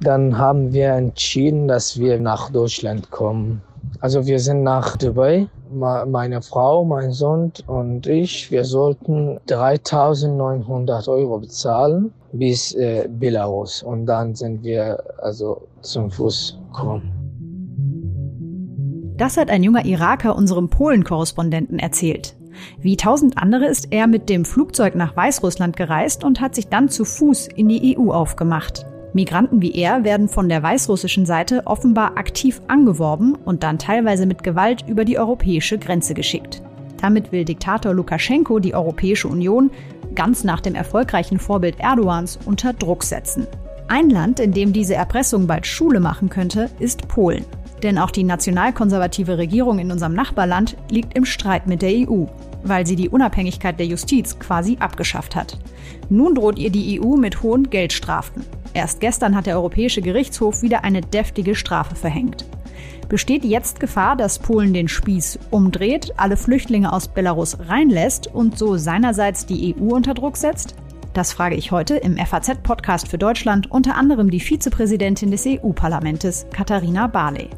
Dann haben wir entschieden, dass wir nach Deutschland kommen. Also wir sind nach Dubai. Meine Frau, mein Sohn und ich, wir sollten 3.900 Euro bezahlen bis äh, Belarus. Und dann sind wir also zum Fuß gekommen. Das hat ein junger Iraker unserem Polen-Korrespondenten erzählt. Wie tausend andere ist er mit dem Flugzeug nach Weißrussland gereist und hat sich dann zu Fuß in die EU aufgemacht. Migranten wie er werden von der weißrussischen Seite offenbar aktiv angeworben und dann teilweise mit Gewalt über die europäische Grenze geschickt. Damit will Diktator Lukaschenko die Europäische Union ganz nach dem erfolgreichen Vorbild Erdogans unter Druck setzen. Ein Land, in dem diese Erpressung bald Schule machen könnte, ist Polen. Denn auch die nationalkonservative Regierung in unserem Nachbarland liegt im Streit mit der EU, weil sie die Unabhängigkeit der Justiz quasi abgeschafft hat. Nun droht ihr die EU mit hohen Geldstrafen. Erst gestern hat der Europäische Gerichtshof wieder eine deftige Strafe verhängt. Besteht jetzt Gefahr, dass Polen den Spieß umdreht, alle Flüchtlinge aus Belarus reinlässt und so seinerseits die EU unter Druck setzt? Das frage ich heute im FAZ-Podcast für Deutschland unter anderem die Vizepräsidentin des EU-Parlamentes, Katharina Barley.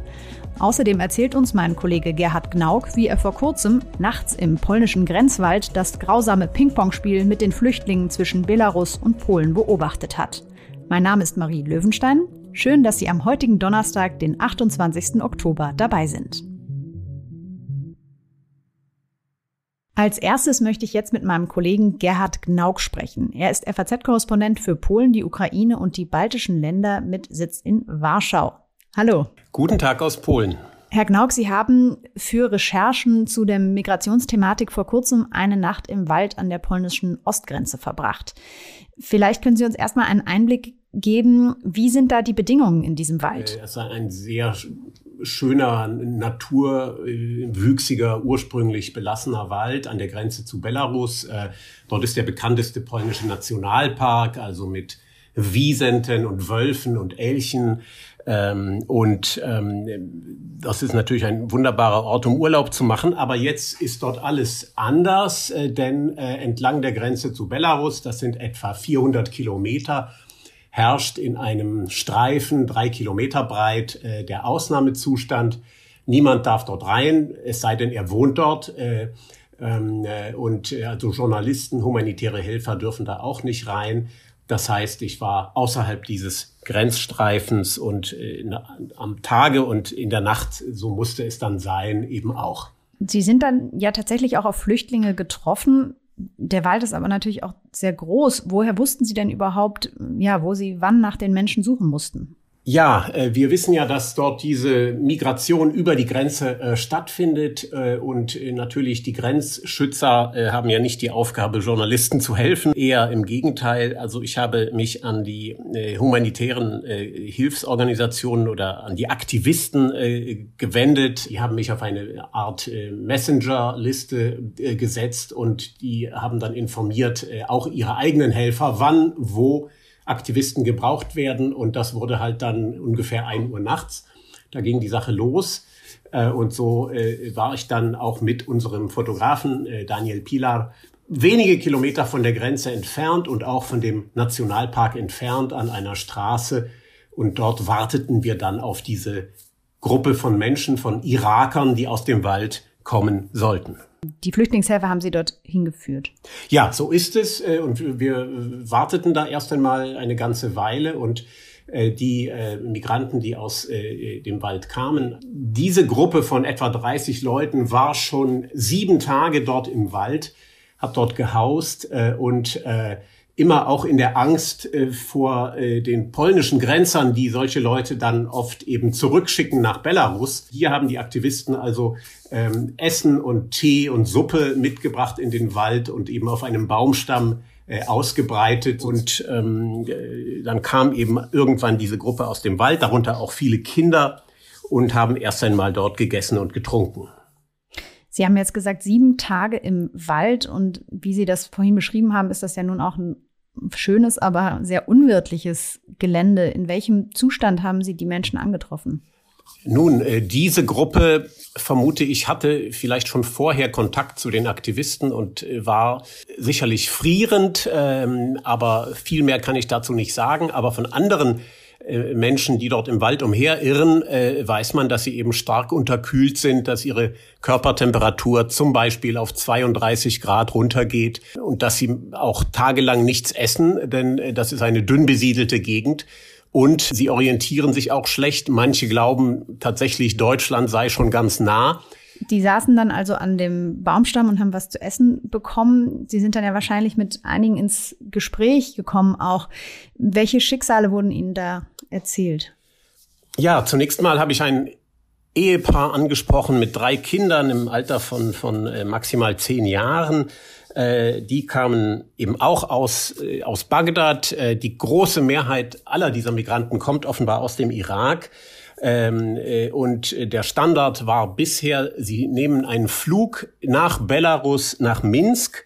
Außerdem erzählt uns mein Kollege Gerhard Gnauk, wie er vor kurzem nachts im polnischen Grenzwald das grausame Ping-Pong-Spiel mit den Flüchtlingen zwischen Belarus und Polen beobachtet hat. Mein Name ist Marie Löwenstein. Schön, dass Sie am heutigen Donnerstag, den 28. Oktober, dabei sind. Als erstes möchte ich jetzt mit meinem Kollegen Gerhard Gnauk sprechen. Er ist FAZ-Korrespondent für Polen, die Ukraine und die baltischen Länder mit Sitz in Warschau. Hallo. Guten Tag aus Polen. Herr Gnauk, Sie haben für Recherchen zu der Migrationsthematik vor kurzem eine Nacht im Wald an der polnischen Ostgrenze verbracht. Vielleicht können Sie uns erstmal einen Einblick geben, wie sind da die Bedingungen in diesem Wald? Es ist ein sehr schöner, naturwüchsiger, ursprünglich belassener Wald an der Grenze zu Belarus. Äh, dort ist der bekannteste polnische Nationalpark, also mit Wiesenten und Wölfen und Elchen. Ähm, und ähm, das ist natürlich ein wunderbarer Ort, um Urlaub zu machen. Aber jetzt ist dort alles anders, äh, denn äh, entlang der Grenze zu Belarus, das sind etwa 400 Kilometer, herrscht in einem Streifen, drei Kilometer breit, äh, der Ausnahmezustand. Niemand darf dort rein, es sei denn, er wohnt dort. Äh, ähm, äh, und äh, also Journalisten, humanitäre Helfer dürfen da auch nicht rein. Das heißt, ich war außerhalb dieses Grenzstreifens und äh, am Tage und in der Nacht, so musste es dann sein, eben auch. Sie sind dann ja tatsächlich auch auf Flüchtlinge getroffen. Der Wald ist aber natürlich auch sehr groß. Woher wussten Sie denn überhaupt, ja, wo Sie wann nach den Menschen suchen mussten? Ja, äh, wir wissen ja, dass dort diese Migration über die Grenze äh, stattfindet äh, und natürlich die Grenzschützer haben ja nicht die Aufgabe, Journalisten zu helfen, eher im Gegenteil. Also ich habe mich an die humanitären Hilfsorganisationen oder an die Aktivisten gewendet. Die haben mich auf eine Art Messenger-Liste gesetzt und die haben dann informiert, auch ihre eigenen Helfer, wann, wo Aktivisten gebraucht werden. Und das wurde halt dann ungefähr ein Uhr nachts. Da ging die Sache los. Äh, und so äh, war ich dann auch mit unserem Fotografen äh, Daniel Pilar wenige Kilometer von der Grenze entfernt und auch von dem Nationalpark entfernt an einer Straße. Und dort warteten wir dann auf diese Gruppe von Menschen, von Irakern, die aus dem Wald kommen sollten. Die Flüchtlingshelfer haben Sie dort hingeführt. Ja, so ist es. Äh, und wir äh, warteten da erst einmal eine ganze Weile und äh, die Migranten, die aus dem Wald kamen. Diese Gruppe von etwa 30 Leuten war schon sieben Tage dort im Wald, hat dort gehaust und immer auch in der Angst äh, vor äh, den polnischen Grenzern, die solche Leute dann oft eben zurückschicken nach Belarus. Hier haben die Aktivisten also ähm, Essen und Tee und Suppe mitgebracht in den Wald und eben auf einem Baumstamm äh, ausgebreitet. Und ähm, äh, dann kam eben irgendwann diese Gruppe aus dem Wald, darunter auch viele Kinder, und haben erst einmal dort gegessen und getrunken. Sie haben jetzt gesagt, sieben Tage im Wald und wie Sie das vorhin beschrieben haben, ist das ja nun auch ein schönes, aber sehr unwirtliches Gelände. In welchem Zustand haben Sie die Menschen angetroffen? Nun, äh, diese Gruppe, vermute ich, hatte vielleicht schon vorher Kontakt zu den Aktivisten und äh, war sicherlich frierend, ähm, aber viel mehr kann ich dazu nicht sagen. Aber von anderen Menschen, die dort im Wald umherirren, weiß man, dass sie eben stark unterkühlt sind, dass ihre Körpertemperatur zum Beispiel auf 32 Grad runtergeht und dass sie auch tagelang nichts essen, denn das ist eine dünn besiedelte Gegend. Und sie orientieren sich auch schlecht. Manche glauben tatsächlich, Deutschland sei schon ganz nah. Die saßen dann also an dem Baumstamm und haben was zu essen bekommen. Sie sind dann ja wahrscheinlich mit einigen ins Gespräch gekommen auch. Welche Schicksale wurden Ihnen da erzählt? Ja, zunächst mal habe ich ein Ehepaar angesprochen mit drei Kindern im Alter von, von äh, maximal zehn Jahren. Äh, die kamen eben auch aus, äh, aus Bagdad. Die große Mehrheit aller dieser Migranten kommt offenbar aus dem Irak. Ähm, äh, und der Standard war bisher, sie nehmen einen Flug nach Belarus, nach Minsk,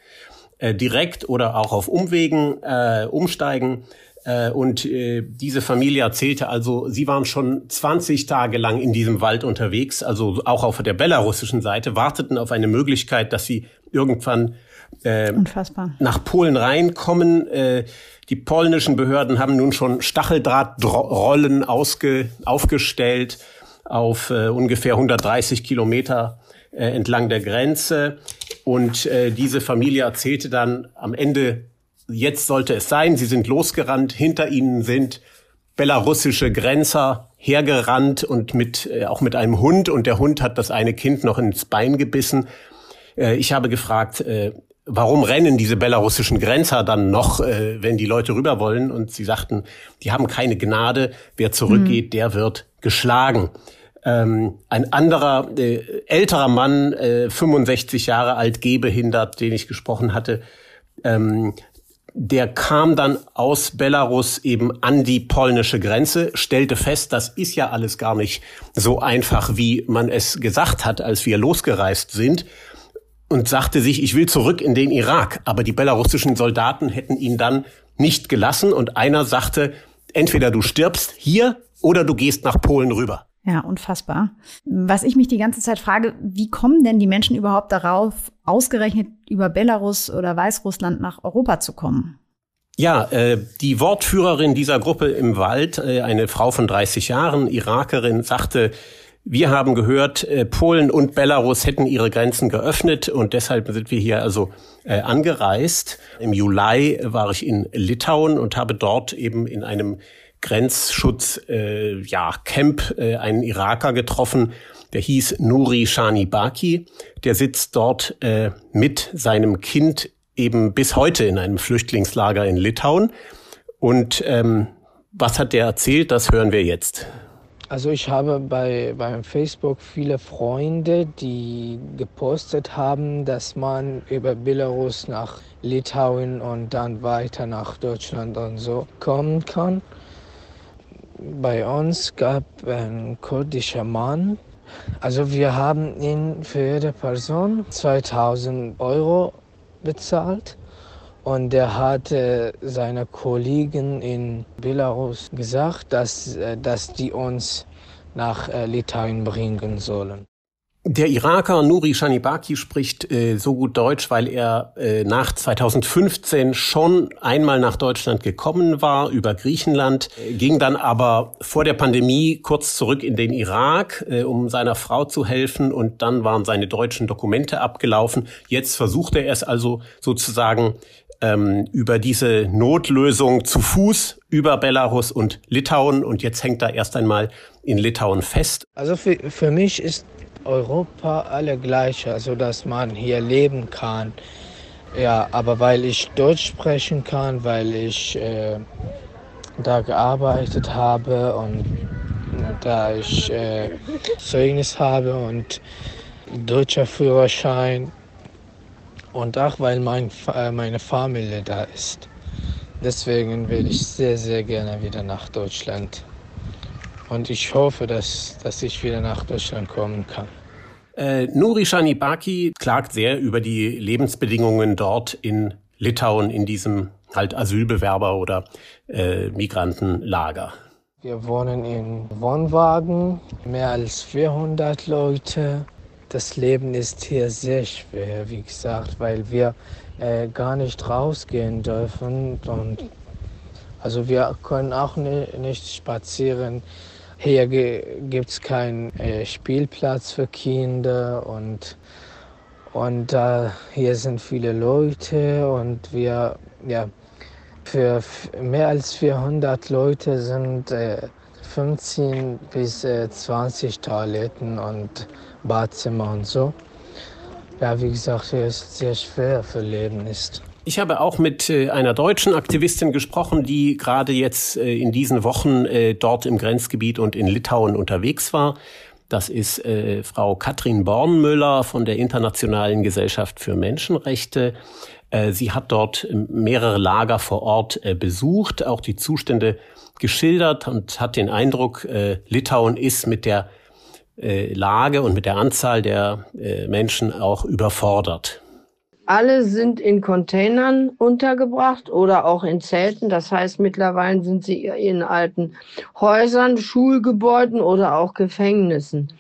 äh, direkt oder auch auf Umwegen äh, umsteigen. Äh, und äh, diese Familie erzählte also, sie waren schon 20 Tage lang in diesem Wald unterwegs, also auch auf der belarussischen Seite, warteten auf eine Möglichkeit, dass sie irgendwann äh, Unfassbar. nach Polen reinkommen. Äh, die polnischen Behörden haben nun schon Stacheldrahtrollen ausge, aufgestellt auf äh, ungefähr 130 Kilometer äh, entlang der Grenze. Und äh, diese Familie erzählte dann am Ende, jetzt sollte es sein, sie sind losgerannt, hinter ihnen sind belarussische Grenzer hergerannt und mit, äh, auch mit einem Hund und der Hund hat das eine Kind noch ins Bein gebissen. Äh, ich habe gefragt, äh, warum rennen diese belarussischen Grenzer dann noch, äh, wenn die Leute rüber wollen? Und sie sagten, die haben keine Gnade. Wer zurückgeht, mhm. der wird geschlagen. Ähm, ein anderer äh, älterer Mann, äh, 65 Jahre alt, gehbehindert, den ich gesprochen hatte, ähm, der kam dann aus Belarus eben an die polnische Grenze, stellte fest, das ist ja alles gar nicht so einfach, wie man es gesagt hat, als wir losgereist sind und sagte sich, ich will zurück in den Irak. Aber die belarussischen Soldaten hätten ihn dann nicht gelassen und einer sagte, entweder du stirbst hier oder du gehst nach Polen rüber. Ja, unfassbar. Was ich mich die ganze Zeit frage, wie kommen denn die Menschen überhaupt darauf, ausgerechnet über Belarus oder Weißrussland nach Europa zu kommen? Ja, äh, die Wortführerin dieser Gruppe im Wald, äh, eine Frau von 30 Jahren, Irakerin, sagte, wir haben gehört, äh, Polen und Belarus hätten ihre Grenzen geöffnet und deshalb sind wir hier also äh, angereist. Im Juli war ich in Litauen und habe dort eben in einem Grenzschutz äh, ja Camp äh, einen Iraker getroffen, der hieß Nuri Shanibaki. Der sitzt dort äh, mit seinem Kind eben bis heute in einem Flüchtlingslager in Litauen. Und ähm, was hat der erzählt? Das hören wir jetzt. Also ich habe bei beim Facebook viele Freunde, die gepostet haben, dass man über Belarus nach Litauen und dann weiter nach Deutschland und so kommen kann. Bei uns gab ein kurdischer Mann. Also wir haben ihn für jede Person 2000 Euro bezahlt. Und er hatte seine Kollegen in Belarus gesagt, dass, äh, dass die uns nach äh, Litauen bringen sollen. Der Iraker Nuri Shanibaki spricht äh, so gut Deutsch, weil er äh, nach 2015 schon einmal nach Deutschland gekommen war über Griechenland, äh, ging dann aber vor der Pandemie kurz zurück in den Irak, äh, um seiner Frau zu helfen und dann waren seine deutschen Dokumente abgelaufen. Jetzt versucht er es also sozusagen ähm, über diese Notlösung zu Fuß über Belarus und Litauen und jetzt hängt er erst einmal in Litauen fest. Also für, für mich ist Europa alle gleich, also dass man hier leben kann. Ja, aber weil ich Deutsch sprechen kann, weil ich äh, da gearbeitet habe und da ich äh, Zeugnis habe und deutscher Führerschein und auch weil mein, äh, meine Familie da ist. Deswegen will ich sehr, sehr gerne wieder nach Deutschland. Und ich hoffe, dass, dass ich wieder nach Deutschland kommen kann. Äh, Nuri Shanibaki klagt sehr über die Lebensbedingungen dort in Litauen, in diesem halt Asylbewerber- oder äh, Migrantenlager. Wir wohnen in Wohnwagen, mehr als 400 Leute. Das Leben ist hier sehr schwer, wie gesagt, weil wir äh, gar nicht rausgehen dürfen. Und also wir können auch nicht spazieren. Hier gibt es keinen äh, Spielplatz für Kinder und, und äh, hier sind viele Leute und wir, ja, für mehr als 400 Leute sind äh, 15 bis äh, 20 Toiletten und Badzimmer und so. Ja, wie gesagt, hier ist sehr schwer für Leben ist. Ich habe auch mit äh, einer deutschen Aktivistin gesprochen, die gerade jetzt äh, in diesen Wochen äh, dort im Grenzgebiet und in Litauen unterwegs war. Das ist Frau Katrin Bornmüller von der Internationalen Gesellschaft für Menschenrechte. Sie hat dort mehrere Lager vor Ort besucht, auch die Zustände geschildert und hat den Eindruck, Litauen ist mit der äh, Lage und mit der Anzahl der äh, Menschen auch überfordert. Alle sind in Containern untergebracht oder auch in Zelten. Das heißt, mittlerweile sind sie in alten Häusern, Schulgebäuden oder auch Gefängnissen.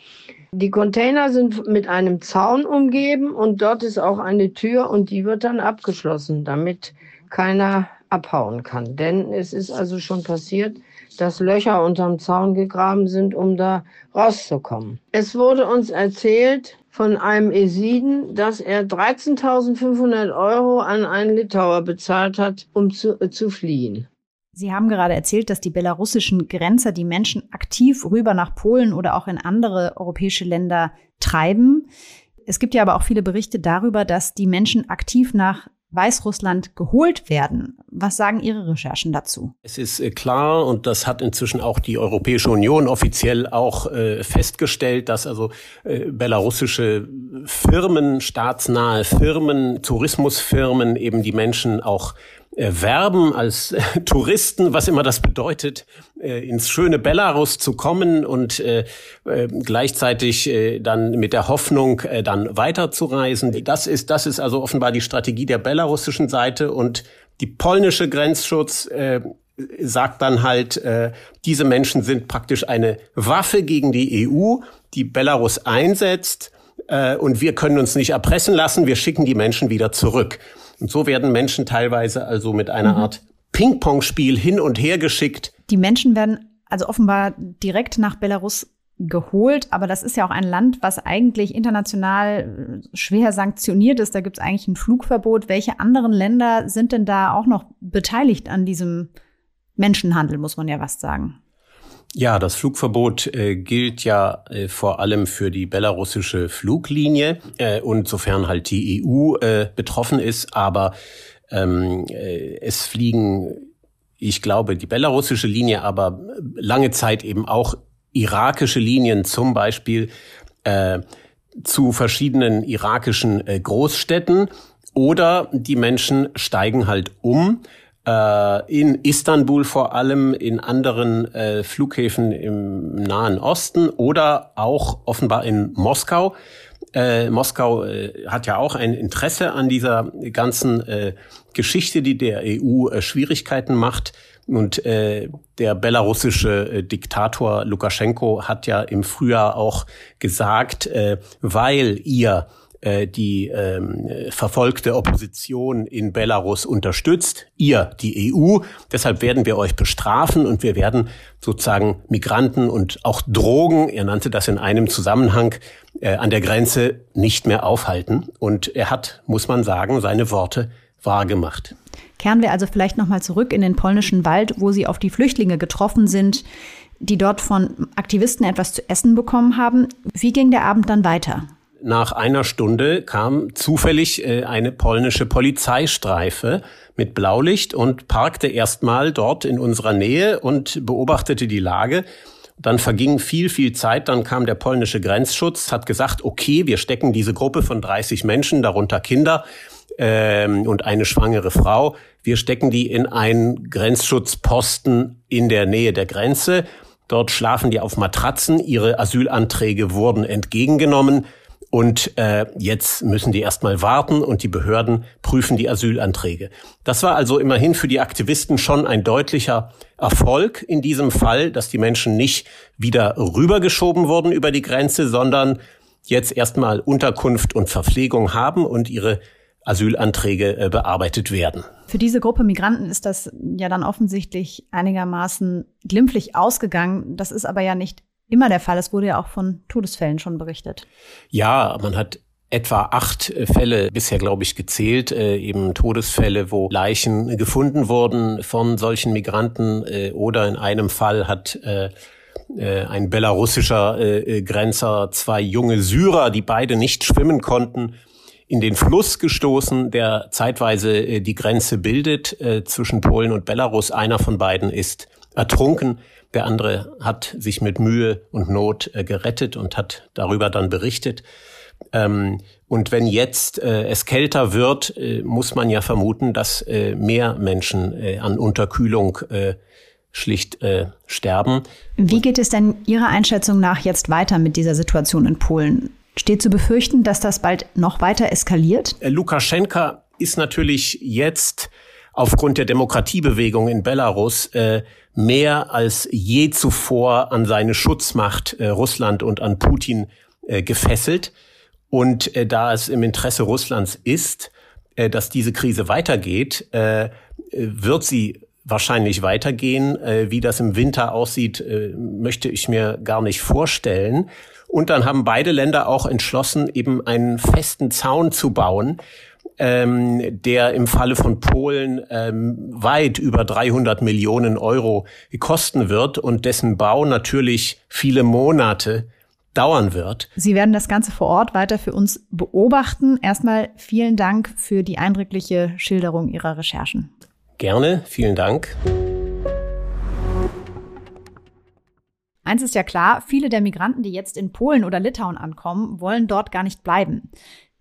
Die Container sind mit einem Zaun umgeben und dort ist auch eine Tür und die wird dann abgeschlossen, damit keiner abhauen kann. Denn es ist also schon passiert, dass Löcher unterm Zaun gegraben sind, um da rauszukommen. Es wurde uns erzählt, von einem Esiden, dass er 13.500 Euro an einen Litauer bezahlt hat, um zu, äh, zu fliehen. Sie haben gerade erzählt, dass die belarussischen Grenzer die Menschen aktiv rüber nach Polen oder auch in andere europäische Länder treiben. Es gibt ja aber auch viele Berichte darüber, dass die Menschen aktiv nach Weißrussland geholt werden. Was sagen Ihre Recherchen dazu? Es ist äh, klar, und das hat inzwischen auch die Europäische Union offiziell auch äh, festgestellt, dass also äh, belarussische Firmen, staatsnahe Firmen, Tourismusfirmen eben die Menschen auch äh, werben als äh, Touristen, was immer das bedeutet, ins schöne Belarus zu kommen und gleichzeitig dann mit der Hoffnung dann weiterzureisen. Das ist das ist also offenbar die Strategie der belarussischen Seite und die polnische Grenzschutz äh, sagt dann halt, äh, diese Menschen sind praktisch eine Waffe gegen die EU, die Belarus einsetzt äh, und wir können uns nicht erpressen lassen, wir schicken die Menschen wieder zurück. Und so werden Menschen teilweise also mit einer mhm. Art Ping-Pong-Spiel hin und her geschickt. Die Menschen werden also offenbar direkt nach Belarus geholt, aber das ist ja auch ein Land, was eigentlich international äh, schwer sanktioniert ist. Da gibt es eigentlich ein Flugverbot. Welche anderen Länder sind denn da auch noch beteiligt an diesem Menschenhandel, muss man ja fast sagen? Ja, das Flugverbot äh, gilt ja äh, vor allem für die belarussische Fluglinie äh, und sofern halt die EU äh, betroffen ist. Aber ähm, äh, es fliegen, ich glaube, die belarussische Linie, aber lange Zeit eben auch irakische Linien, zum Beispiel äh, zu verschiedenen irakischen äh, Großstädten. Oder die Menschen steigen halt um äh, in Istanbul vor allem, in anderen äh, Flughäfen im Nahen Osten oder auch offenbar in Moskau. Äh, Moskau äh, hat ja auch ein Interesse an dieser ganzen äh, Geschichte, die der EU äh, Schwierigkeiten macht. Und äh, der belarussische äh, Diktator Lukaschenko hat ja im Frühjahr auch gesagt, äh, weil ihr äh, die ähm, verfolgte Opposition in Belarus unterstützt, ihr, die EU. Deshalb werden wir euch bestrafen und wir werden sozusagen Migranten und auch Drogen, er nannte das in einem Zusammenhang, äh, an der Grenze nicht mehr aufhalten. Und er hat, muss man sagen, seine Worte wahrgemacht. Kehren wir also vielleicht nochmal zurück in den polnischen Wald, wo Sie auf die Flüchtlinge getroffen sind, die dort von Aktivisten etwas zu essen bekommen haben. Wie ging der Abend dann weiter? nach einer Stunde kam zufällig äh, eine polnische Polizeistreife mit Blaulicht und parkte erstmal dort in unserer Nähe und beobachtete die Lage. Dann verging viel, viel Zeit. Dann kam der polnische Grenzschutz, hat gesagt, okay, wir stecken diese Gruppe von 30 Menschen, darunter Kinder ähm, und eine schwangere Frau, wir stecken die in einen Grenzschutzposten in der Nähe der Grenze. Dort schlafen die auf Matratzen. Ihre Asylanträge wurden entgegengenommen. Und äh, jetzt müssen die erstmal warten und die Behörden prüfen die Asylanträge. Das war also immerhin für die Aktivisten schon ein deutlicher Erfolg in diesem Fall, dass die Menschen nicht wieder rübergeschoben wurden über die Grenze, sondern jetzt erstmal Unterkunft und Verpflegung haben und ihre Asylanträge äh, bearbeitet werden. Für diese Gruppe Migranten ist das ja dann offensichtlich einigermaßen glimpflich ausgegangen. Das ist aber ja nicht immer der Fall. Es wurde ja auch von Todesfällen schon berichtet. Ja, man hat etwa acht äh, Fälle bisher, glaube ich, gezählt, äh, eben Todesfälle, wo Leichen gefunden wurden von solchen Migranten äh, oder in einem Fall hat äh, ein belarussischer Grenzer zwei junge Syrer, die beide nicht schwimmen konnten, in den Fluss gestoßen, der zeitweise die Grenze bildet zwischen Polen und Belarus. Einer von beiden ist ertrunken. Der andere hat sich mit Mühe und Not äh, gerettet und hat darüber dann berichtet. Ähm, und wenn jetzt äh, es kälter wird, äh, muss man ja vermuten, dass äh, mehr Menschen äh, an Unterkühlung äh, schlicht sterben. Wie geht es denn Ihrer Einschätzung nach jetzt weiter mit dieser Situation in Polen? Steht zu befürchten, dass das bald noch weiter eskaliert? Lukaschenka ist natürlich jetzt aufgrund der Demokratiebewegung in Belarus äh, mehr als je zuvor an seine Schutzmacht äh, Russland und an Putin äh, gefesselt. Und äh, da es im Interesse Russlands ist, äh, dass diese Krise weitergeht, äh, wird sie wahrscheinlich weitergehen. Äh, wie das im Winter aussieht, äh, möchte ich mir gar nicht vorstellen. Und dann haben beide Länder auch entschlossen, eben einen festen Zaun zu bauen, ähm, der im Falle von Polen ähm, weit über 300 Millionen Euro kosten wird und dessen Bau natürlich viele Monate dauern wird. Sie werden das Ganze vor Ort weiter für uns beobachten. Erstmal vielen Dank für die eindrückliche Schilderung Ihrer Recherchen. Gerne, vielen Dank. Eins ist ja klar, viele der Migranten, die jetzt in Polen oder Litauen ankommen, wollen dort gar nicht bleiben.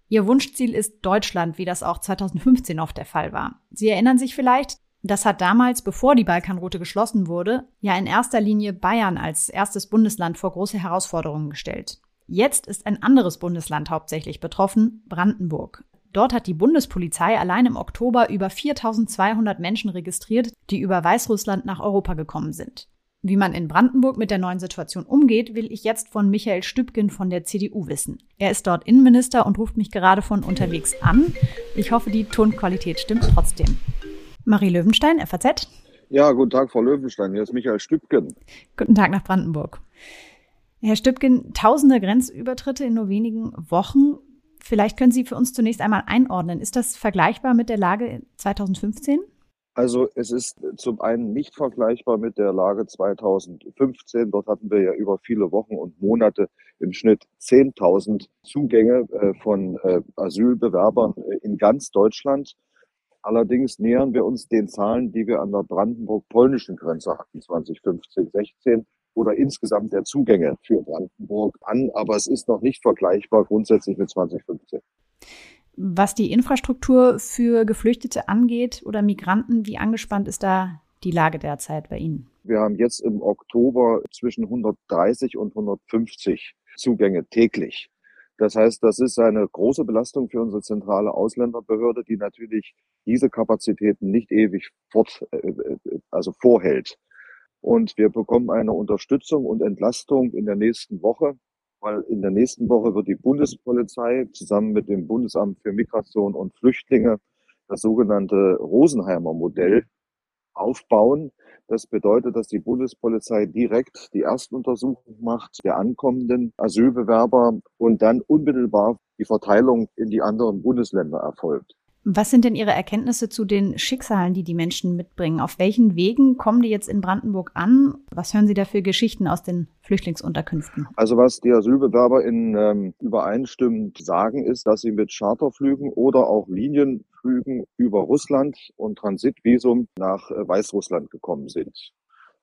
Ihr Wunschziel ist Deutschland, wie das auch 2015 oft der Fall war. Sie erinnern sich vielleicht, das hat damals, bevor die Balkanroute geschlossen wurde, ja in erster Linie Bayern als erstes Bundesland vor große Herausforderungen gestellt. Jetzt ist ein anderes Bundesland hauptsächlich betroffen, Brandenburg. Dort hat die Bundespolizei allein im Oktober über 4200 Menschen registriert, die über Weißrussland nach Europa gekommen sind. Wie man in Brandenburg mit der neuen Situation umgeht, will ich jetzt von Michael Stübgen von der CDU wissen. Er ist dort Innenminister und ruft mich gerade von unterwegs an. Ich hoffe, die Tonqualität stimmt trotzdem. Marie Löwenstein, FAZ. Ja, guten Tag, Frau Löwenstein. Hier ist Michael Stübgen. Guten Tag nach Brandenburg. Herr Stübgen, tausende Grenzübertritte in nur wenigen Wochen. Vielleicht können Sie für uns zunächst einmal einordnen. Ist das vergleichbar mit der Lage 2015? Also es ist zum einen nicht vergleichbar mit der Lage 2015. Dort hatten wir ja über viele Wochen und Monate im Schnitt 10.000 Zugänge äh, von äh, Asylbewerbern äh, in ganz Deutschland. Allerdings nähern wir uns den Zahlen, die wir an der brandenburg-polnischen Grenze hatten, 2015, 16 oder insgesamt der Zugänge für Brandenburg an. Aber es ist noch nicht vergleichbar grundsätzlich mit 2015. Was die Infrastruktur für Geflüchtete angeht oder Migranten, wie angespannt ist da die Lage derzeit bei Ihnen? Wir haben jetzt im Oktober zwischen 130 und 150 Zugänge täglich. Das heißt, das ist eine große Belastung für unsere zentrale Ausländerbehörde, die natürlich diese Kapazitäten nicht ewig fort, äh, also vorhält. Und wir bekommen eine Unterstützung und Entlastung in der nächsten Woche weil in der nächsten Woche wird die Bundespolizei zusammen mit dem Bundesamt für Migration und Flüchtlinge das sogenannte Rosenheimer Modell aufbauen. Das bedeutet, dass die Bundespolizei direkt die Erstuntersuchung macht der ankommenden Asylbewerber und dann unmittelbar die Verteilung in die anderen Bundesländer erfolgt. Was sind denn Ihre Erkenntnisse zu den Schicksalen, die die Menschen mitbringen? Auf welchen Wegen kommen die jetzt in Brandenburg an? Was hören Sie da für Geschichten aus den Flüchtlingsunterkünften? Also was die Asylbewerber in ähm, übereinstimmend sagen, ist, dass sie mit Charterflügen oder auch Linienflügen über Russland und Transitvisum nach äh, Weißrussland gekommen sind.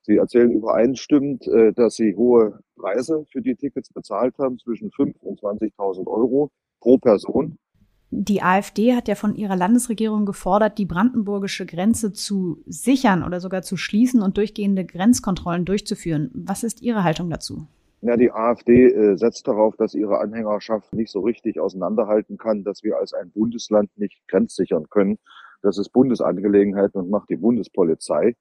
Sie erzählen übereinstimmend, äh, dass sie hohe Preise für die Tickets bezahlt haben, zwischen 5.000 und 20.000 Euro pro Person. Die AfD hat ja von ihrer Landesregierung gefordert, die brandenburgische Grenze zu sichern oder sogar zu schließen und durchgehende Grenzkontrollen durchzuführen. Was ist Ihre Haltung dazu? Ja, die AfD äh, setzt darauf, dass ihre Anhängerschaft nicht so richtig auseinanderhalten kann, dass wir als ein Bundesland nicht grenzsichern können. Das ist Bundesangelegenheit und macht die Bundespolizei.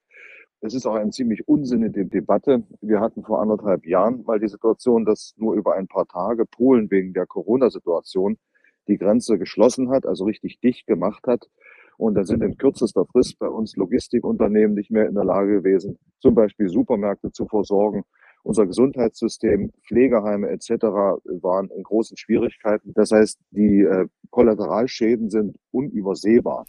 Es ist auch eine ziemlich unsinnige Debatte. Wir hatten vor anderthalb Jahren mal die Situation, dass nur über ein paar Tage Polen wegen der Corona-Situation die Grenze geschlossen hat, also richtig dicht gemacht hat. Und dann sind in kürzester Frist bei uns Logistikunternehmen nicht mehr in der Lage gewesen, zum Beispiel Supermärkte zu versorgen. Unser Gesundheitssystem, Pflegeheime etc. waren in großen Schwierigkeiten. Das heißt, die äh, Kollateralschäden sind unübersehbar.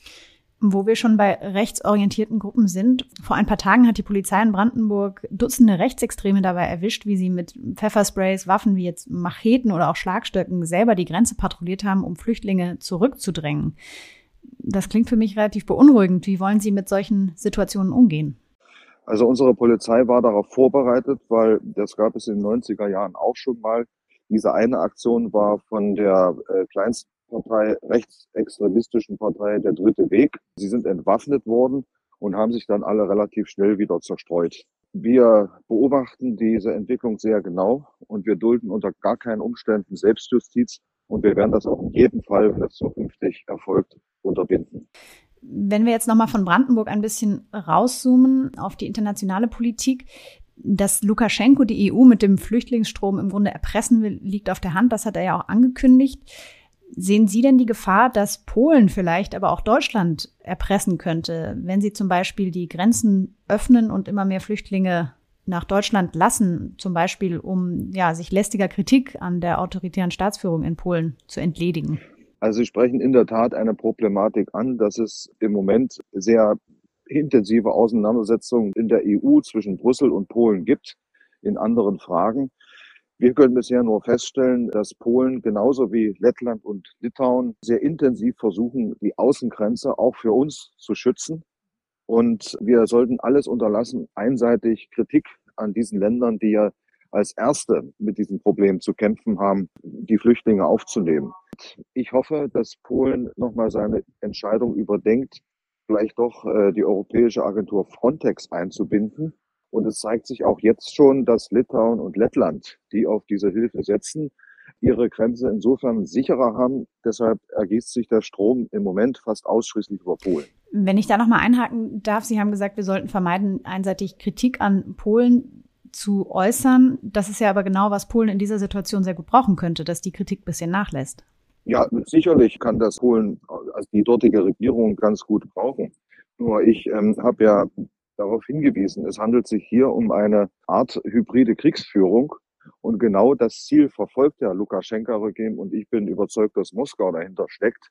Wo wir schon bei rechtsorientierten Gruppen sind, vor ein paar Tagen hat die Polizei in Brandenburg Dutzende Rechtsextreme dabei erwischt, wie sie mit Pfeffersprays, Waffen wie jetzt Macheten oder auch Schlagstöcken selber die Grenze patrouilliert haben, um Flüchtlinge zurückzudrängen. Das klingt für mich relativ beunruhigend. Wie wollen Sie mit solchen Situationen umgehen? Also unsere Polizei war darauf vorbereitet, weil das gab es in den 90er Jahren auch schon mal. Diese eine Aktion war von der äh, kleinsten Partei, rechtsextremistischen Partei Der Dritte Weg. Sie sind entwaffnet worden und haben sich dann alle relativ schnell wieder zerstreut. Wir beobachten diese Entwicklung sehr genau und wir dulden unter gar keinen Umständen Selbstjustiz und wir werden das auch in jedem Fall, wenn es zukünftig erfolgt, unterbinden. Wenn wir jetzt nochmal von Brandenburg ein bisschen rauszoomen auf die internationale Politik, dass Lukaschenko die EU mit dem Flüchtlingsstrom im Grunde erpressen will, liegt auf der Hand. Das hat er ja auch angekündigt. Sehen Sie denn die Gefahr, dass Polen vielleicht, aber auch Deutschland erpressen könnte, wenn sie zum Beispiel die Grenzen öffnen und immer mehr Flüchtlinge nach Deutschland lassen, zum Beispiel um ja, sich lästiger Kritik an der autoritären Staatsführung in Polen zu entledigen? Also Sie sprechen in der Tat eine Problematik an, dass es im Moment sehr intensive Auseinandersetzungen in der EU zwischen Brüssel und Polen gibt in anderen Fragen. Wir können bisher nur feststellen, dass Polen genauso wie Lettland und Litauen sehr intensiv versuchen, die Außengrenze auch für uns zu schützen. Und wir sollten alles unterlassen, einseitig Kritik an diesen Ländern, die ja als Erste mit diesem Problem zu kämpfen haben, die Flüchtlinge aufzunehmen. Ich hoffe, dass Polen nochmal seine Entscheidung überdenkt, vielleicht doch äh, die Europäische Agentur Frontex einzubinden und es zeigt sich auch jetzt schon, dass Litauen und Lettland, die auf diese Hilfe setzen, ihre Grenze insofern sicherer haben. Deshalb ergießt sich der Strom im Moment fast ausschließlich über Polen. Wenn ich da nochmal einhaken darf, Sie haben gesagt, wir sollten vermeiden, einseitig Kritik an Polen zu äußern. Das ist ja aber genau, was Polen in dieser Situation sehr gut brauchen könnte, dass die Kritik ein bisschen nachlässt. Ja, sicherlich kann das Polen, also die dortige Regierung ganz gut brauchen. Nur ich ähm, habe ja darauf hingewiesen, es handelt sich hier um eine Art hybride Kriegsführung. Und genau das Ziel verfolgt ja Lukaschenka-Regime und ich bin überzeugt, dass Moskau dahinter steckt,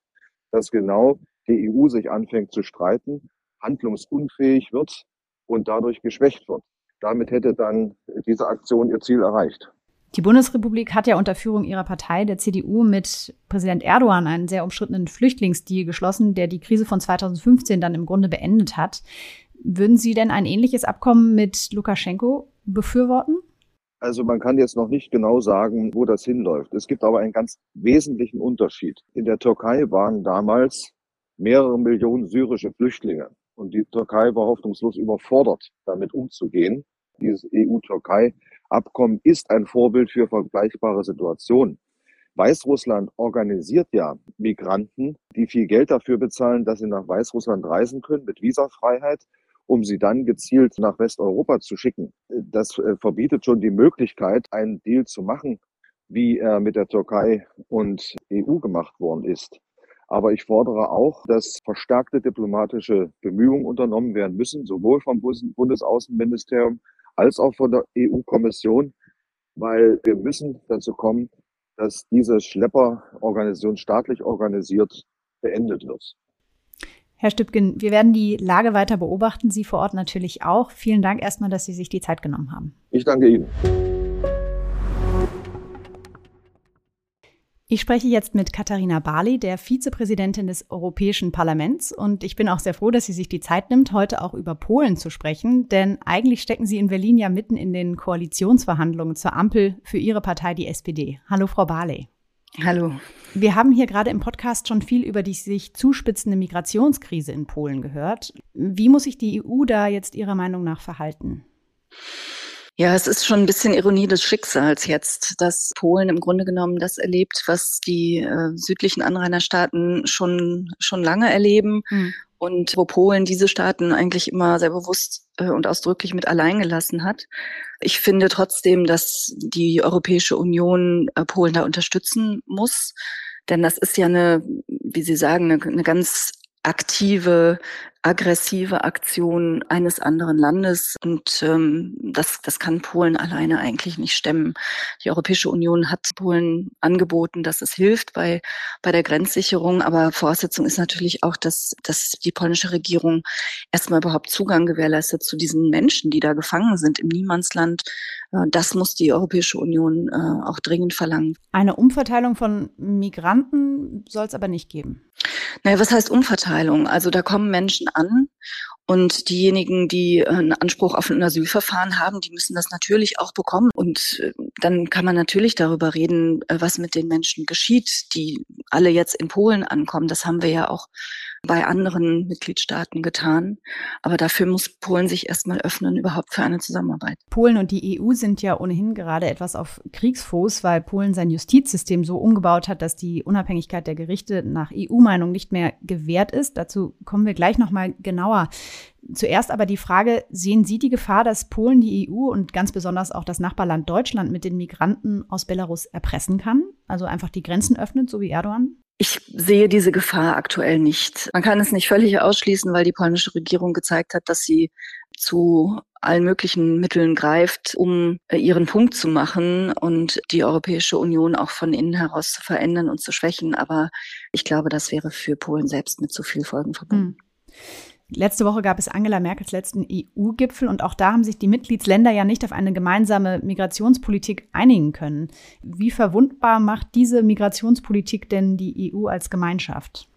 dass genau die EU sich anfängt zu streiten, handlungsunfähig wird und dadurch geschwächt wird. Damit hätte dann diese Aktion ihr Ziel erreicht. Die Bundesrepublik hat ja unter Führung ihrer Partei, der CDU, mit Präsident Erdogan einen sehr umstrittenen Flüchtlingsdeal geschlossen, der die Krise von 2015 dann im Grunde beendet hat. Würden Sie denn ein ähnliches Abkommen mit Lukaschenko befürworten? Also man kann jetzt noch nicht genau sagen, wo das hinläuft. Es gibt aber einen ganz wesentlichen Unterschied. In der Türkei waren damals mehrere Millionen syrische Flüchtlinge und die Türkei war hoffnungslos überfordert, damit umzugehen. Dieses EU-Türkei-Abkommen ist ein Vorbild für vergleichbare Situationen. Weißrussland organisiert ja Migranten, die viel Geld dafür bezahlen, dass sie nach Weißrussland reisen können mit Visafreiheit um sie dann gezielt nach Westeuropa zu schicken. Das äh, verbietet schon die Möglichkeit, einen Deal zu machen, wie er mit der Türkei und EU gemacht worden ist. Aber ich fordere auch, dass verstärkte diplomatische Bemühungen unternommen werden müssen, sowohl vom Bundesaußenministerium als auch von der EU-Kommission, weil wir müssen dazu kommen, dass diese Schlepperorganisation staatlich organisiert beendet wird. Herr Stübgen, wir werden die Lage weiter beobachten, Sie vor Ort natürlich auch. Vielen Dank erstmal, dass Sie sich die Zeit genommen haben. Ich danke Ihnen. Ich spreche jetzt mit Katharina Barley, der Vizepräsidentin des Europäischen Parlaments. Und ich bin auch sehr froh, dass sie sich die Zeit nimmt, heute auch über Polen zu sprechen. Denn eigentlich stecken Sie in Berlin ja mitten in den Koalitionsverhandlungen zur Ampel für Ihre Partei, die SPD. Hallo, Frau Barley. Hallo. Wir haben hier gerade im Podcast schon viel über die sich zuspitzende Migrationskrise in Polen gehört. Wie muss sich die EU da jetzt Ihrer Meinung nach verhalten? Ja, es ist schon ein bisschen Ironie des Schicksals jetzt, dass Polen im Grunde genommen das erlebt, was die äh, südlichen Anrainerstaaten schon, schon lange erleben. Hm. Und wo Polen diese Staaten eigentlich immer sehr bewusst äh, und ausdrücklich mit allein gelassen hat. Ich finde trotzdem, dass die Europäische Union äh, Polen da unterstützen muss. Denn das ist ja eine, wie Sie sagen, eine, eine ganz aktive aggressive Aktion eines anderen Landes. Und ähm, das, das kann Polen alleine eigentlich nicht stemmen. Die Europäische Union hat Polen angeboten, dass es hilft bei, bei der Grenzsicherung. Aber Voraussetzung ist natürlich auch, dass, dass die polnische Regierung erstmal überhaupt Zugang gewährleistet zu diesen Menschen, die da gefangen sind im Niemandsland. Äh, das muss die Europäische Union äh, auch dringend verlangen. Eine Umverteilung von Migranten soll es aber nicht geben. Naja, was heißt Umverteilung? Also da kommen Menschen an und diejenigen, die äh, einen Anspruch auf ein Asylverfahren haben, die müssen das natürlich auch bekommen. Und äh, dann kann man natürlich darüber reden, äh, was mit den Menschen geschieht, die alle jetzt in Polen ankommen. Das haben wir ja auch bei anderen Mitgliedstaaten getan. Aber dafür muss Polen sich erstmal öffnen, überhaupt für eine Zusammenarbeit. Polen und die EU sind ja ohnehin gerade etwas auf Kriegsfuß, weil Polen sein Justizsystem so umgebaut hat, dass die Unabhängigkeit der Gerichte nach EU-Meinung nicht mehr gewährt ist. Dazu kommen wir gleich nochmal genauer. Zuerst aber die Frage, sehen Sie die Gefahr, dass Polen die EU und ganz besonders auch das Nachbarland Deutschland mit den Migranten aus Belarus erpressen kann? Also einfach die Grenzen öffnet, so wie Erdogan? Ich sehe diese Gefahr aktuell nicht. Man kann es nicht völlig ausschließen, weil die polnische Regierung gezeigt hat, dass sie zu allen möglichen Mitteln greift, um äh, ihren Punkt zu machen und die Europäische Union auch von innen heraus zu verändern und zu schwächen. Aber ich glaube, das wäre für Polen selbst mit zu viel Folgen verbunden. Hm. Letzte Woche gab es Angela Merkels letzten EU-Gipfel und auch da haben sich die Mitgliedsländer ja nicht auf eine gemeinsame Migrationspolitik einigen können. Wie verwundbar macht diese Migrationspolitik denn die EU als Gemeinschaft?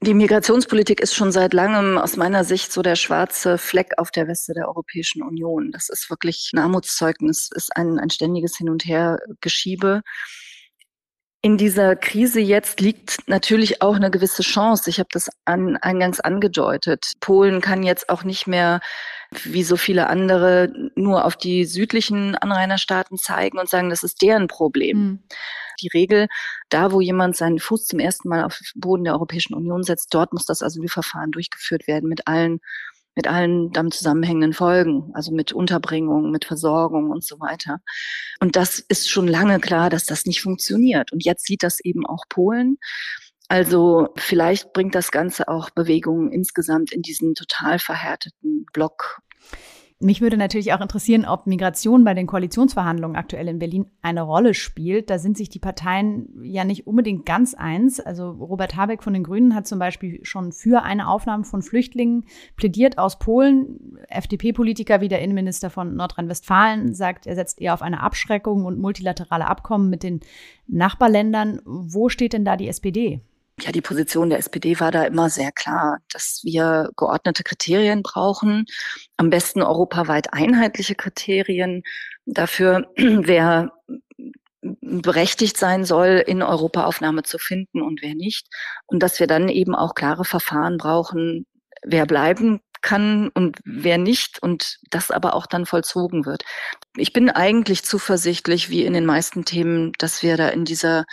Die Migrationspolitik ist schon seit langem aus meiner Sicht so der schwarze Fleck auf der Weste der Europäischen Union. Das ist wirklich ein Armutszeugnis, ist ein, ein ständiges Hin- und Hergeschiebe. In dieser Krise jetzt liegt natürlich auch eine gewisse Chance. Ich habe das an, eingangs angedeutet. Polen kann jetzt auch nicht mehr wie so viele andere nur auf die südlichen Anrainerstaaten zeigen und sagen, das ist deren Problem. Mhm. Die Regel, da wo jemand seinen Fuß zum ersten Mal auf Boden der Europäischen Union setzt, dort muss das Asylverfahren durchgeführt werden mit allen mit allen damit zusammenhängenden Folgen, also mit Unterbringung, mit Versorgung und so weiter. Und das ist schon lange klar, dass das nicht funktioniert. Und jetzt sieht das eben auch Polen. Also vielleicht bringt das Ganze auch Bewegungen insgesamt in diesen total verhärteten Block mich würde natürlich auch interessieren, ob Migration bei den Koalitionsverhandlungen aktuell in Berlin eine Rolle spielt. Da sind sich die Parteien ja nicht unbedingt ganz eins. Also Robert Habeck von den Grünen hat zum Beispiel schon für eine Aufnahme von Flüchtlingen plädiert aus Polen. FDP-Politiker wie der Innenminister von Nordrhein-Westfalen sagt, er setzt eher auf eine Abschreckung und multilaterale Abkommen mit den Nachbarländern. Wo steht denn da die SPD? Ja, die Position der SPD war da immer sehr klar, dass wir geordnete Kriterien brauchen, am besten europaweit einheitliche Kriterien dafür, wer berechtigt sein soll, in Europa Aufnahme zu finden und wer nicht. Und dass wir dann eben auch klare Verfahren brauchen, wer bleiben kann und wer nicht und das aber auch dann vollzogen wird. Ich bin eigentlich zuversichtlich, wie in den meisten Themen, dass wir da in dieser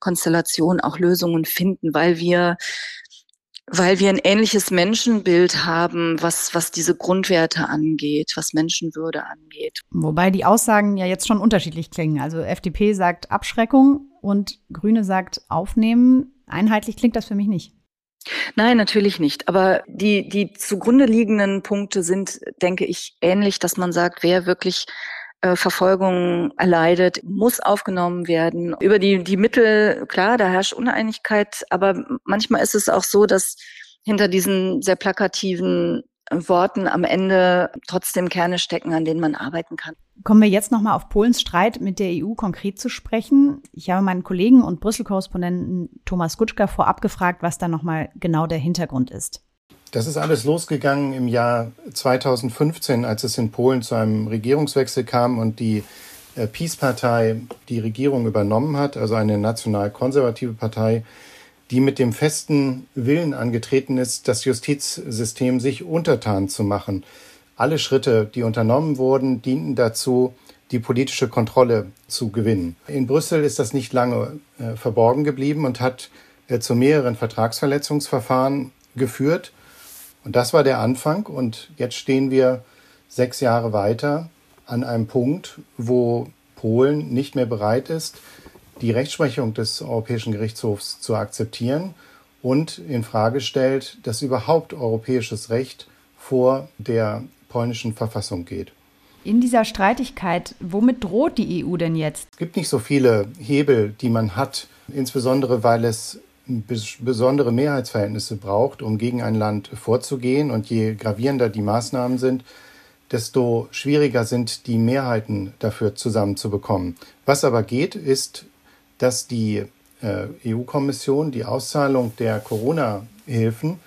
Konstellation auch Lösungen finden, weil wir weil wir ein ähnliches Menschenbild haben, was, was diese Grundwerte angeht, was Menschenwürde angeht. Wobei die Aussagen ja jetzt schon unterschiedlich klingen. Also FDP sagt Abschreckung und Grüne sagt Aufnehmen. Einheitlich klingt das für mich nicht. Nein, natürlich nicht. Aber die, die zugrunde liegenden Punkte sind, denke ich, ähnlich, dass man sagt, wer wirklich äh, Verfolgung erleidet, muss aufgenommen werden. Über die, die Mittel, klar, da herrscht Uneinigkeit, aber manchmal ist es auch so, dass hinter diesen sehr plakativen Worten am Ende trotzdem Kerne stecken, an denen man arbeiten kann. Kommen wir jetzt nochmal auf Polens Streit mit der EU konkret zu sprechen. Ich habe meinen Kollegen und Brüssel-Korrespondenten Thomas Gutschka vorab gefragt, was da nochmal genau der Hintergrund ist. Das ist alles losgegangen im Jahr 2015, als es in Polen zu einem Regierungswechsel kam und die äh, Peace-Partei die Regierung übernommen hat, also eine national-konservative Partei, die mit dem festen Willen angetreten ist, das Justizsystem sich untertan zu machen, Alle Schritte, die unternommen wurden, dienten dazu, die politische Kontrolle zu gewinnen. In Brüssel ist das nicht lange äh, verborgen geblieben und hat äh, zu mehreren Vertragsverletzungsverfahren geführt. Und das war der Anfang. Und jetzt stehen wir sechs Jahre weiter an einem Punkt, wo Polen nicht mehr bereit ist, die Rechtsprechung des Europäischen Gerichtshofs zu akzeptieren und in Frage stellt, dass überhaupt europäisches Recht vor der polnischen Verfassung geht. In dieser Streitigkeit, womit droht die EU denn jetzt? Es gibt nicht so viele Hebel, die man hat, insbesondere weil es besondere Mehrheitsverhältnisse braucht, um gegen ein Land vorzugehen. Und je gravierender die Maßnahmen sind, desto schwieriger sind die Mehrheiten dafür zusammenzubekommen. Was aber geht, ist, dass die äh, EU-Kommission die Auszahlung der Corona-Hilfen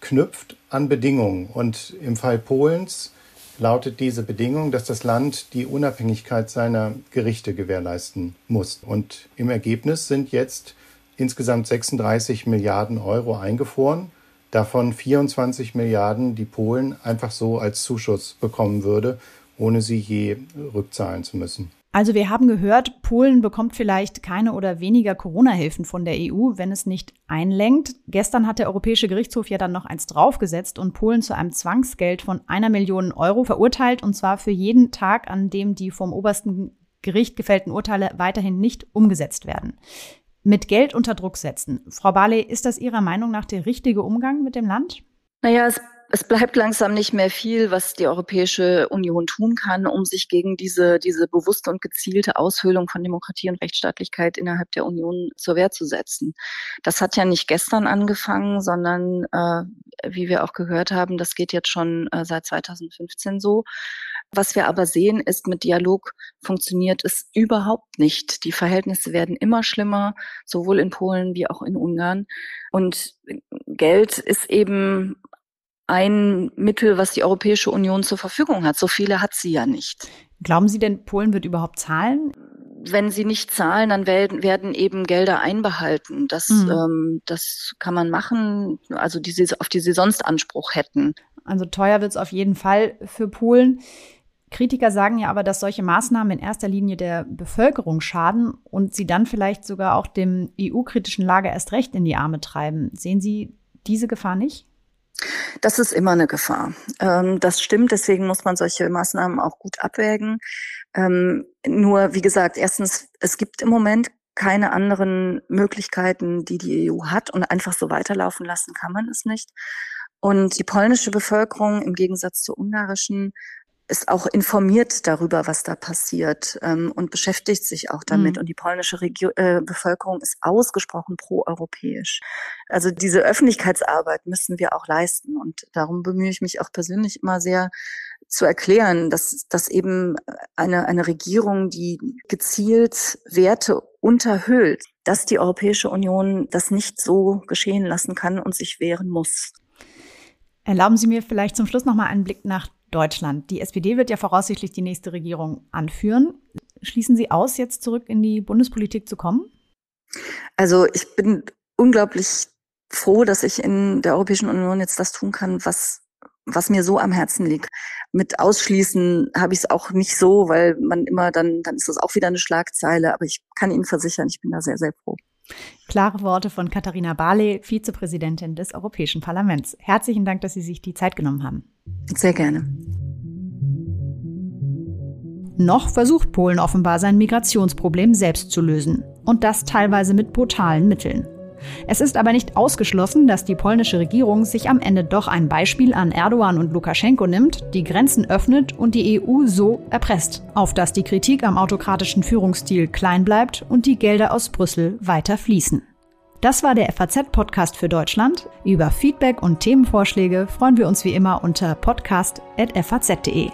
knüpft an Bedingungen. Und im Fall Polens lautet diese Bedingung, dass das Land die Unabhängigkeit seiner Gerichte gewährleisten muss. Und im Ergebnis sind jetzt insgesamt 36 Milliarden Euro eingefroren, davon 24 Milliarden, die Polen einfach so als Zuschuss bekommen würde, ohne sie je rückzahlen zu müssen. Also wir haben gehört, Polen bekommt vielleicht keine oder weniger Corona-Hilfen von der EU, wenn es nicht einlenkt. Gestern hat der Europäische Gerichtshof ja dann noch eins draufgesetzt und Polen zu einem Zwangsgeld von einer Million Euro verurteilt, und zwar für jeden Tag, an dem die vom obersten Gericht gefällten Urteile weiterhin nicht umgesetzt werden. Mit Geld unter Druck setzen. Frau Barley, ist das Ihrer Meinung nach der richtige Umgang mit dem Land? Naja, es es bleibt langsam nicht mehr viel, was die Europäische Union tun kann, um sich gegen diese, diese bewusste und gezielte Aushöhlung von Demokratie und Rechtsstaatlichkeit innerhalb der Union zur Wehr zu setzen. Das hat ja nicht gestern angefangen, sondern äh, wie wir auch gehört haben, das geht jetzt schon äh, seit 2015 so. Was wir aber sehen, ist, mit Dialog funktioniert es überhaupt nicht. Die Verhältnisse werden immer schlimmer, sowohl in Polen wie auch in Ungarn. Und Geld ist eben ein Mittel, was die Europäische Union zur Verfügung hat. So viele hat sie ja nicht. Glauben Sie denn, Polen wird überhaupt zahlen? Wenn sie nicht zahlen, dann werden, werden eben Gelder einbehalten. Das, mhm. ähm, das kann man machen, also die, auf die sie sonst Anspruch hätten. Also teuer wird es auf jeden Fall für Polen. Kritiker sagen ja aber, dass solche Maßnahmen in erster Linie der Bevölkerung schaden und sie dann vielleicht sogar auch dem EU-kritischen Lager erst recht in die Arme treiben. Sehen Sie diese Gefahr nicht? Das ist immer eine Gefahr. Ähm, das stimmt, deswegen muss man solche Maßnahmen auch gut abwägen. Ähm, nur, wie gesagt, erstens, es gibt im Moment keine anderen Möglichkeiten, die die EU hat und einfach so weiterlaufen lassen kann man es nicht. Und die polnische Bevölkerung im Gegensatz zur ungarischen ist auch informiert darüber, was da passiert ähm, und beschäftigt sich auch damit. Mhm. Und die polnische Regio äh, Bevölkerung ist ausgesprochen proeuropäisch. Also diese Öffentlichkeitsarbeit müssen wir auch leisten. Und darum bemühe ich mich auch persönlich immer sehr zu erklären, dass, dass eben eine, eine Regierung, die gezielt Werte unterhöhlt, dass die Europäische Union das nicht so geschehen lassen kann und sich wehren muss. Erlauben Sie mir vielleicht zum Schluss noch mal einen Blick nach Deutschland. Die SPD wird ja voraussichtlich die nächste Regierung anführen. Schließen Sie aus, jetzt zurück in die Bundespolitik zu kommen? Also ich bin unglaublich froh, dass ich in der Europäischen Union jetzt das tun kann, was was mir so am Herzen liegt. Mit Ausschließen habe ich es auch nicht so, weil man immer dann, dann ist das auch wieder eine Schlagzeile. Aber ich kann Ihnen versichern, ich bin da sehr, sehr froh. Klare Worte von Katharina Barley, Vizepräsidentin des Europäischen Parlaments. Herzlichen Dank, dass Sie sich die Zeit genommen haben. Sehr gerne. Noch versucht Polen offenbar sein Migrationsproblem selbst zu lösen. Und das teilweise mit brutalen Mitteln. Es ist aber nicht ausgeschlossen, dass die polnische Regierung sich am Ende doch ein Beispiel an Erdogan und Lukaschenko nimmt, die Grenzen öffnet und die EU so erpresst, auf dass die Kritik am autokratischen Führungsstil klein bleibt und die Gelder aus Brüssel weiter fließen. Das war der FAZ-Podcast für Deutschland. Über Feedback und Themenvorschläge freuen wir uns wie immer unter podcast.faz.de.